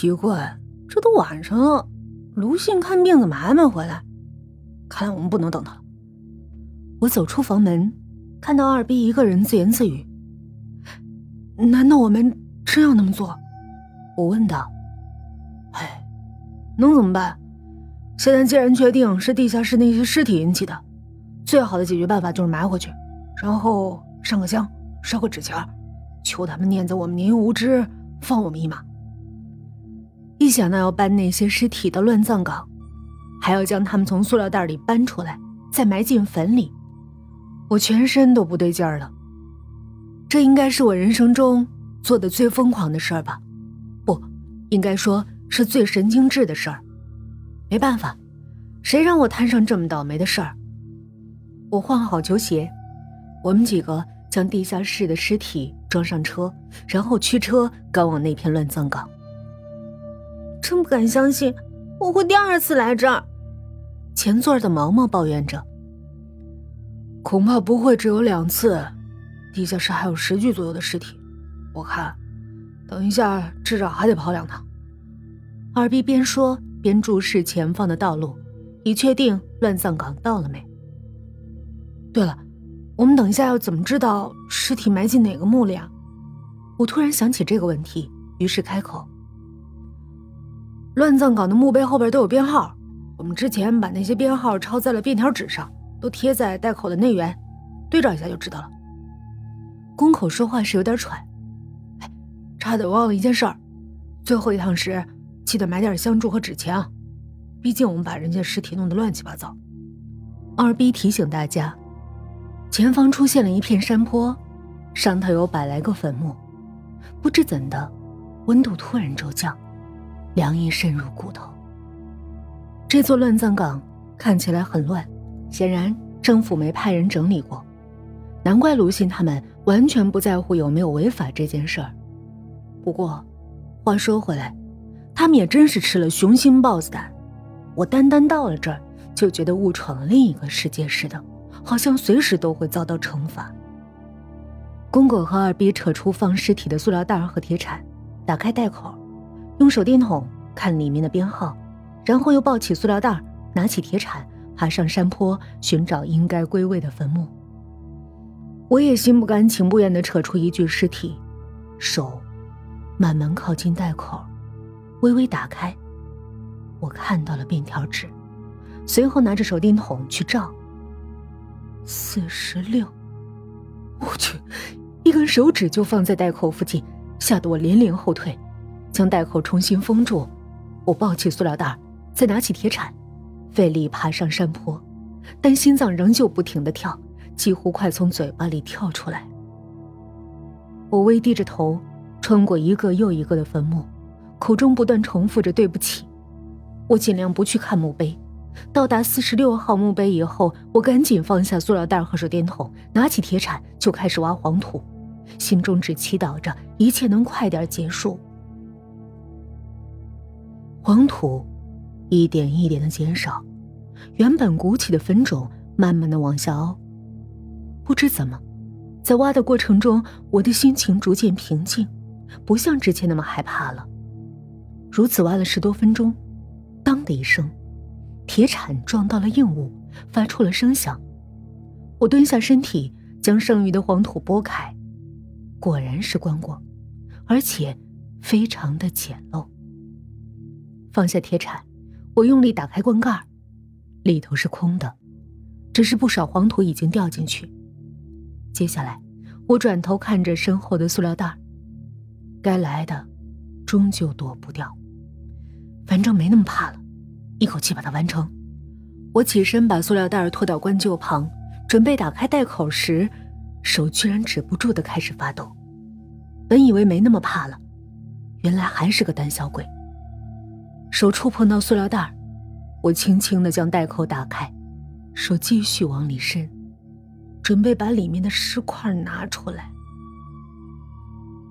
奇怪，这都晚上了，卢信看病怎么还没回来？看来我们不能等他了。我走出房门，看到二逼一个人自言自语。难道我们真要那么做？我问道。唉，能怎么办？现在既然确定是地下室那些尸体引起的，最好的解决办法就是埋回去，然后上个香，烧个纸钱，求他们念在我们年幼无知，放我们一马。一想到要搬那些尸体到乱葬岗，还要将他们从塑料袋里搬出来，再埋进坟里，我全身都不对劲儿了。这应该是我人生中做的最疯狂的事儿吧？不，应该说是最神经质的事儿。没办法，谁让我摊上这么倒霉的事儿？我换好球鞋，我们几个将地下室的尸体装上车，然后驱车赶往那片乱葬岗。真不敢相信我会第二次来这儿。前座的毛毛抱怨着：“恐怕不会只有两次，地下室还有十具左右的尸体，我看，等一下至少还得跑两趟。”二逼边说。边注视前方的道路，以确定乱葬岗到了没。对了，我们等一下要怎么知道尸体埋进哪个墓里啊？我突然想起这个问题，于是开口：“乱葬岗的墓碑后边都有编号，我们之前把那些编号抄在了便条纸上，都贴在袋口的内缘，对照一下就知道了。”宫口说话是有点喘，差点忘了一件事儿，最后一趟时。记得买点香烛和纸钱啊！毕竟我们把人家尸体弄得乱七八糟。二逼提醒大家，前方出现了一片山坡，上头有百来个坟墓。不知怎的，温度突然骤降，凉意渗入骨头。这座乱葬岗看起来很乱，显然政府没派人整理过。难怪卢信他们完全不在乎有没有违法这件事儿。不过，话说回来。他们也真是吃了雄心豹子胆，我单单到了这儿，就觉得误闯了另一个世界似的，好像随时都会遭到惩罚。公狗和二逼扯出放尸体的塑料袋和铁铲，打开袋口，用手电筒看里面的编号，然后又抱起塑料袋，拿起铁铲，爬上山坡寻找应该归位的坟墓。我也心不甘情不愿地扯出一具尸体，手慢慢靠近袋口。微微打开，我看到了便条纸，随后拿着手电筒去照。四十六，我去，一根手指就放在袋口附近，吓得我连连后退，将袋口重新封住。我抱起塑料袋，再拿起铁铲，费力爬上山坡，但心脏仍旧不停的跳，几乎快从嘴巴里跳出来。我微低着头，穿过一个又一个的坟墓。口中不断重复着“对不起”，我尽量不去看墓碑。到达四十六号墓碑以后，我赶紧放下塑料袋和手电筒，拿起铁铲就开始挖黄土，心中只祈祷着一切能快点结束。黄土一点一点的减少，原本鼓起的坟冢慢慢的往下凹。不知怎么，在挖的过程中，我的心情逐渐平静，不像之前那么害怕了。如此挖了十多分钟，当的一声，铁铲撞到了硬物，发出了声响。我蹲下身体，将剩余的黄土拨开，果然是棺椁，而且非常的简陋。放下铁铲，我用力打开棺盖，里头是空的，只是不少黄土已经掉进去。接下来，我转头看着身后的塑料袋，该来的，终究躲不掉。反正没那么怕了，一口气把它完成。我起身把塑料袋拖到棺柩旁，准备打开袋口时，手居然止不住的开始发抖。本以为没那么怕了，原来还是个胆小鬼。手触碰到塑料袋，我轻轻的将袋口打开，手继续往里伸，准备把里面的尸块拿出来。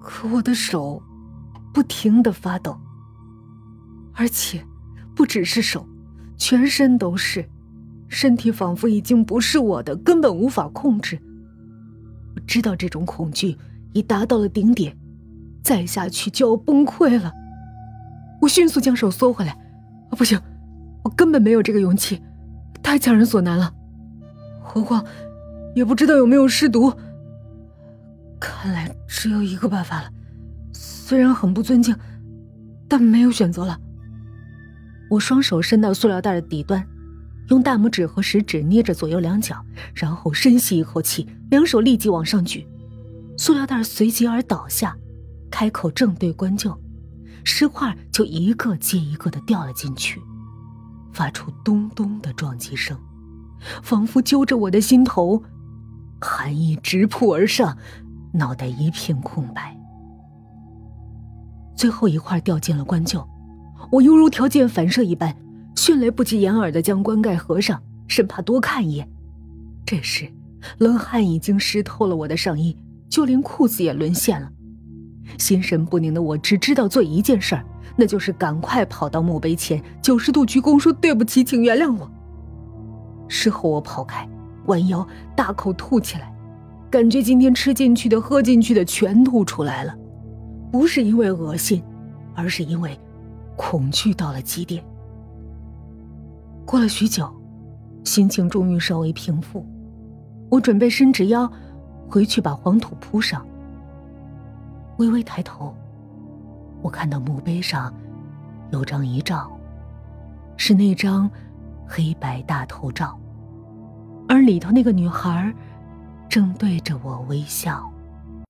可我的手不停的发抖。而且，不只是手，全身都是，身体仿佛已经不是我的，根本无法控制。我知道这种恐惧已达到了顶点，再下去就要崩溃了。我迅速将手缩回来。啊，不行，我根本没有这个勇气，太强人所难了。何况，也不知道有没有尸毒。看来只有一个办法了，虽然很不尊敬，但没有选择了。我双手伸到塑料袋的底端，用大拇指和食指捏着左右两脚，然后深吸一口气，两手立即往上举，塑料袋随即而倒下，开口正对关旧，石块就一个接一个的掉了进去，发出咚咚的撞击声，仿佛揪着我的心头，寒意直扑而上，脑袋一片空白。最后一块掉进了棺臼。我犹如条件反射一般，迅雷不及掩耳的将棺盖合上，生怕多看一眼。这时，冷汗已经湿透了我的上衣，就连裤子也沦陷了。心神不宁的我只知道做一件事儿，那就是赶快跑到墓碑前，九十度鞠躬说：“对不起，请原谅我。”事后我跑开，弯腰大口吐起来，感觉今天吃进去的、喝进去的全吐出来了，不是因为恶心，而是因为……恐惧到了极点。过了许久，心情终于稍微平复，我准备伸直腰，回去把黄土铺上。微微抬头，我看到墓碑上有张遗照，是那张黑白大头照，而里头那个女孩正对着我微笑。